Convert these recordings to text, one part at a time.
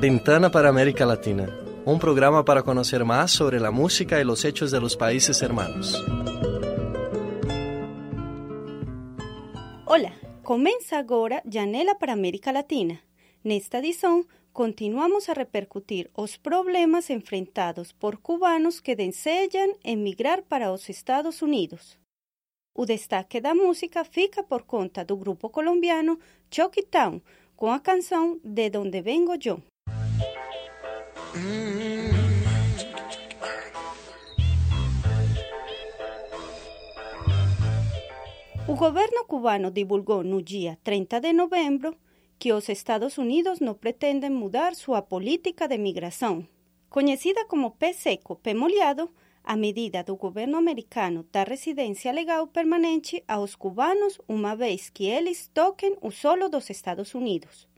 Ventana para América Latina, un programa para conocer más sobre la música y los hechos de los países hermanos. Olá, começa agora Janela para América Latina. Nesta edição, continuamos a repercutir os problemas enfrentados por cubanos que desejam emigrar para os Estados Unidos. O destaque da música fica por conta do grupo colombiano Chucky Town, com a canção De Donde Vengo Yo. O governo cubano divulgou no dia 30 de novembro que os Estados Unidos não pretendem mudar sua política de migração. Conhecida como P seco, P molhado, a medida do governo americano da residência legal permanente aos cubanos uma vez que eles toquem o solo dos Estados Unidos.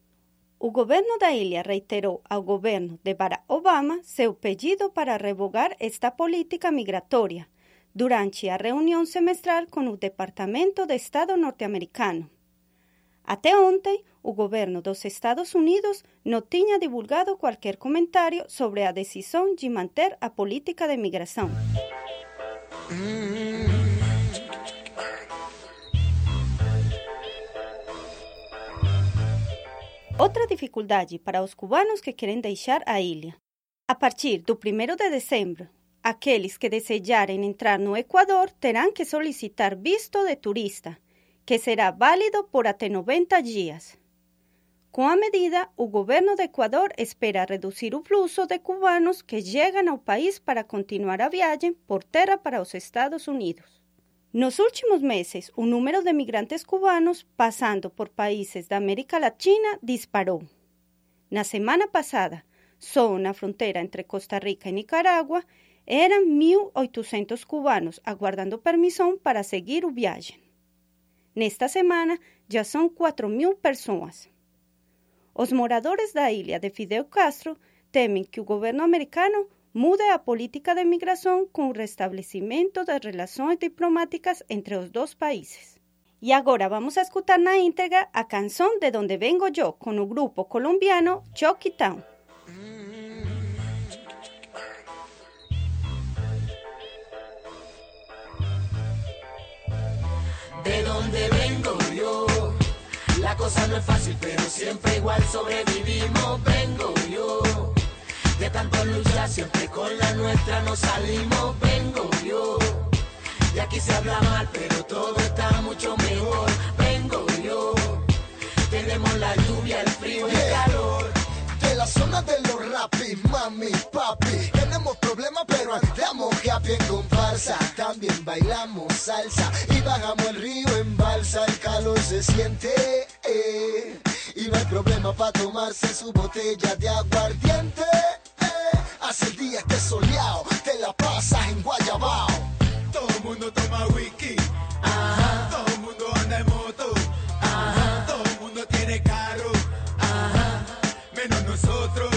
O governo da ilha reiterou ao governo de Barack Obama seu pedido para revogar esta política migratória durante a reunião semestral com o Departamento de Estado norte-americano. Até ontem, o governo dos Estados Unidos não tinha divulgado qualquer comentário sobre a decisão de manter a política de migração. Outra dificuldade para os cubanos que querem deixar a ilha. A partir do 1 de dezembro, aqueles que desejarem entrar no Equador terão que solicitar visto de turista, que será válido por até 90 dias. Com a medida, o governo do Equador espera reduzir o fluxo de cubanos que chegam ao país para continuar a viagem por terra para os Estados Unidos. Nos últimos meses, o número de migrantes cubanos passando por países da América Latina disparou. Na semana passada, só na fronteira entre Costa Rica e Nicarágua, eram 1.800 cubanos aguardando permissão para seguir o viagem. Nesta semana, já são 4.000 pessoas. Os moradores da ilha de Fidel Castro temem que o governo americano mude a política de migração com o restabelecimento das relações diplomáticas entre os dois países. E agora vamos a escutar na íntegra a canção De Donde Vengo Yo com o grupo colombiano Chucky Town. de donde. La cosa no es fácil, pero siempre igual sobrevivimos. Vengo yo. De tanto luchar, siempre con la nuestra nos salimos. Vengo yo. Y aquí se habla mal, pero todo está mucho mejor. Vengo yo. Tenemos la lluvia, el frío y el calor. De la zona de los rapis, mami, papi. Tenemos problemas, pero andamos happy en comparsa. También bailamos salsa y bajamos el río en balsa. El calor se siente. Problema para tomarse su botella de aguardiente. eh. Hace el día esté soleado, te la pasas en Guayabao. Todo el mundo toma whisky. Ajá. Todo el mundo anda en moto. Ajá. Todo el mundo tiene carro. Ajá. Menos nosotros.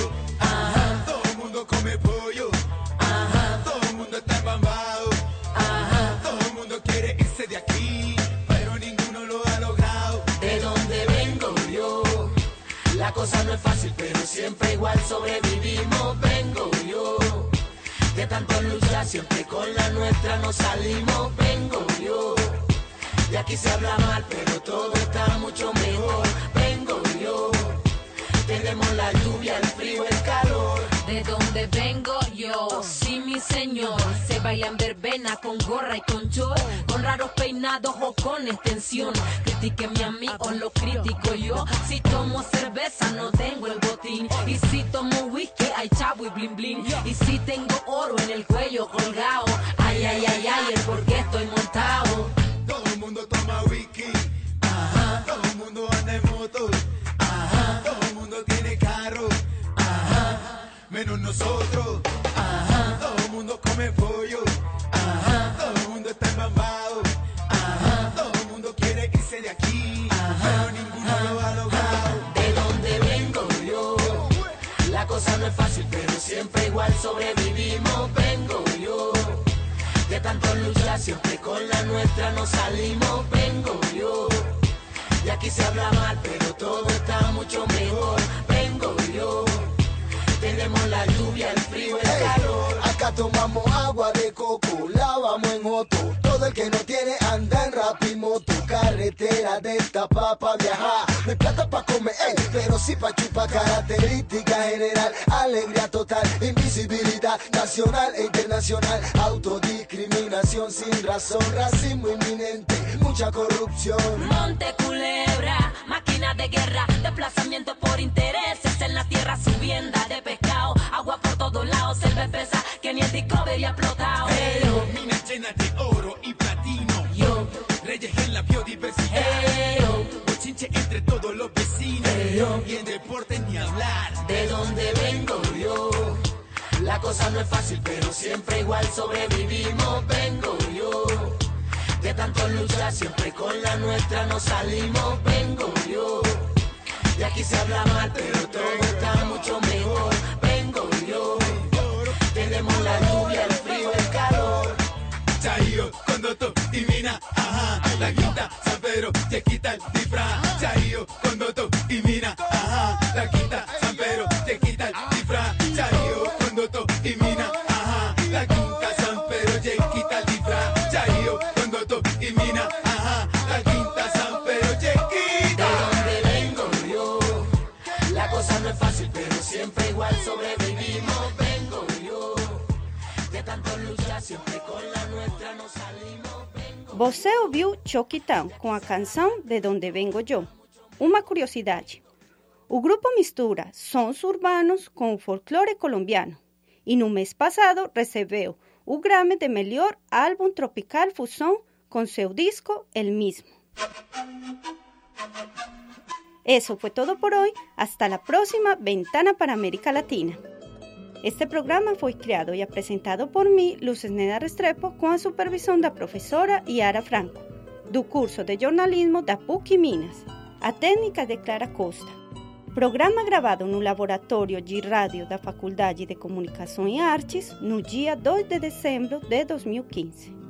Cosa no es fácil, pero siempre igual sobrevivimos. Vengo yo. De tanto luchar, siempre con la nuestra nos salimos. Vengo yo. De aquí se habla mal, pero todo está mucho mejor. Vengo yo. Tenemos la lluvia, el frío, sí mi señor Se bailan verbena con gorra y con short Con raros peinados o con extensión. Critíqueme a mí o lo critico yo. Si tomo cerveza no tengo el botín. Y si tomo whisky hay chavo y blin blin Y si tengo oro en el cuello colgado igual sobrevivimos. Vengo yo. De tanto luchar, siempre con la nuestra nos salimos. Vengo yo. Y aquí se habla mal, pero todo está mucho mejor. Vengo yo, tenemos la lluvia, el frío, el calor. Acá tomamos agua de coco, lavamos en otro. Todo el que no tiene anda en rapimoto. Carretera de esta papa viajar. No hay plata pa' comer, ey, pero sí pa' chupar. Característica general, alegría total, invisibilidad nacional e internacional. Autodiscriminación sin razón, racismo inminente, mucha corrupción. Monte Culebra, máquina de guerra, desplazamiento por intereses en la tierra, subienda de pescado, agua por todos lados, selva espesa Discovery ha explotado. Pero minas llenas de oro y platino. Yo, Reyes en la biodiversidad. yo, Bochinche entre todos los vecinos. Y en deporte ni hablar. de donde vengo yo. La cosa no es fácil, pero siempre igual sobrevivimos. Vengo yo. De tanto luchar, siempre con la nuestra nos salimos. Vengo yo. Y aquí se habla mal, pero todo está mucho mejor. Te quita Você ouviu Choquitão com a canção De Donde Vengo Yo. Uma curiosidade: o grupo mistura sons urbanos com o folclore colombiano e no mês passado recebeu o Grammy de melhor álbum tropical fusão com seu disco El Mismo. Eso fue todo por hoy. Hasta la próxima Ventana para América Latina. Este programa foi criado e apresentado por mim, Luces Neda Restrepo, com a supervisão da professora Yara Franco, do curso de jornalismo da PUC Minas. A técnica de Clara Costa. Programa gravado no Laboratório de Rádio da de Comunicação e Artes no dia 2 de dezembro de 2015.